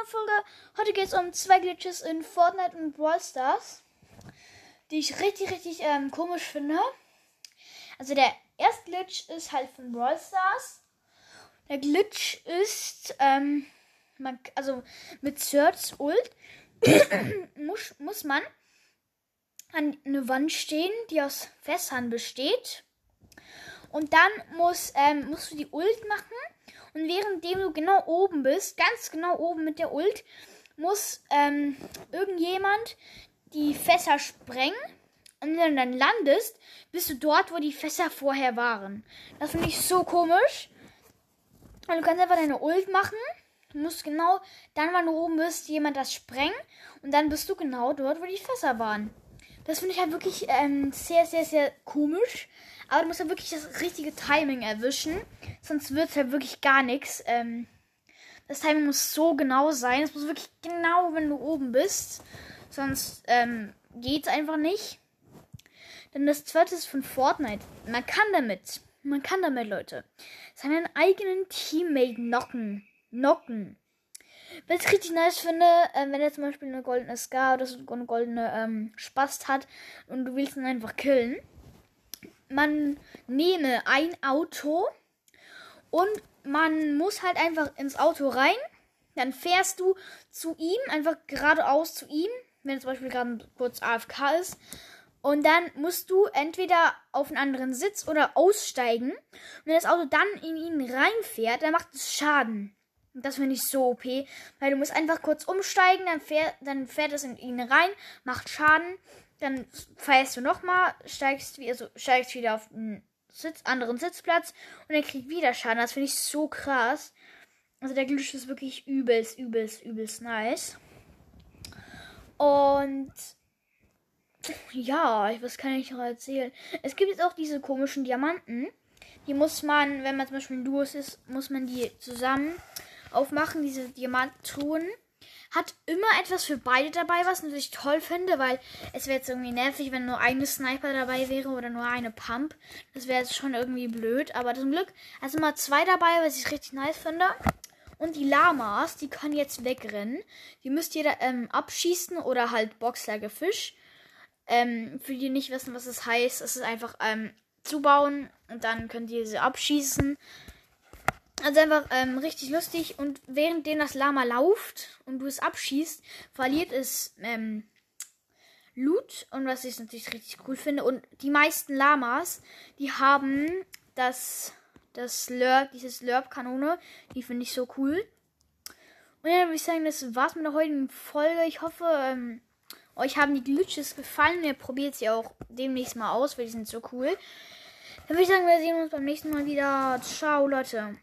neuen Folge. Heute geht es um zwei Glitches in Fortnite und Brawl Stars, die ich richtig, richtig ähm, komisch finde. Also der erste Glitch ist halt von Brawl Stars. Der Glitch ist, ähm, man, also mit Search Ult muss, muss man an eine Wand stehen, die aus Fässern besteht. Und dann muss, ähm, musst du die Ult machen und währenddem du genau oben bist, ganz genau oben mit der Ult, muss ähm, irgendjemand die Fässer sprengen. Und wenn du dann landest, bist du dort, wo die Fässer vorher waren. Das finde ich so komisch. Und du kannst einfach deine Ult machen. Du musst genau dann, wenn du oben bist, jemand das sprengen. Und dann bist du genau dort, wo die Fässer waren. Das finde ich halt wirklich ähm, sehr, sehr, sehr komisch. Aber du musst ja wirklich das richtige Timing erwischen. Sonst wird es halt wirklich gar nichts. Ähm, das Timing muss so genau sein. Es muss wirklich genau, wenn du oben bist. Sonst ähm, geht es einfach nicht. Dann das zweite ist von Fortnite. Man kann damit, man kann damit, Leute, seinen eigenen Teammate knocken. Knocken. Was ich richtig nice finde, äh, wenn er zum Beispiel eine goldene Scar oder so eine goldene ähm, Spast hat und du willst ihn einfach killen. Man nehme ein Auto und man muss halt einfach ins Auto rein. Dann fährst du zu ihm, einfach geradeaus zu ihm, wenn er zum Beispiel gerade kurz AFK ist. Und dann musst du entweder auf einen anderen Sitz oder aussteigen. Und wenn das Auto dann in ihn reinfährt, dann macht es Schaden. Und das finde ich so OP, weil du musst einfach kurz umsteigen, dann fährt, dann fährt es in ihn rein, macht Schaden, dann fährst du nochmal, steigst, also steigst wieder auf einen Sitz, anderen Sitzplatz und er kriegt wieder Schaden. Das finde ich so krass. Also der Glitch ist wirklich übelst, übelst, übelst nice. Und ja, was kann ich noch erzählen? Es gibt jetzt auch diese komischen Diamanten. Die muss man, wenn man zum Beispiel ein Duos ist, muss man die zusammen aufmachen, diese Diamanttruhen. Hat immer etwas für beide dabei, was ich natürlich toll finde, weil es wäre jetzt irgendwie nervig, wenn nur eine Sniper dabei wäre oder nur eine Pump. Das wäre jetzt schon irgendwie blöd. Aber zum Glück also immer zwei dabei, was ich richtig nice finde. Und die Lamas, die können jetzt wegrennen. Die müsst ihr ähm, abschießen oder halt Boxergefisch. Ähm, für die nicht wissen, was es das heißt, es ist einfach ähm, zubauen und dann könnt ihr sie abschießen. Also einfach ähm, richtig lustig. Und während das Lama lauft und du es abschießt, verliert es ähm, Loot. Und was ich natürlich richtig cool finde. Und die meisten Lamas, die haben das, das Lurp, dieses Lurp-Kanone. Die finde ich so cool. Und ja, würde ich sagen, das war's mit der heutigen Folge. Ich hoffe, ähm, euch haben die Glitches gefallen. Ihr probiert sie auch demnächst mal aus, weil die sind so cool. Dann würde ich sagen, wir sehen uns beim nächsten Mal wieder. Ciao, Leute.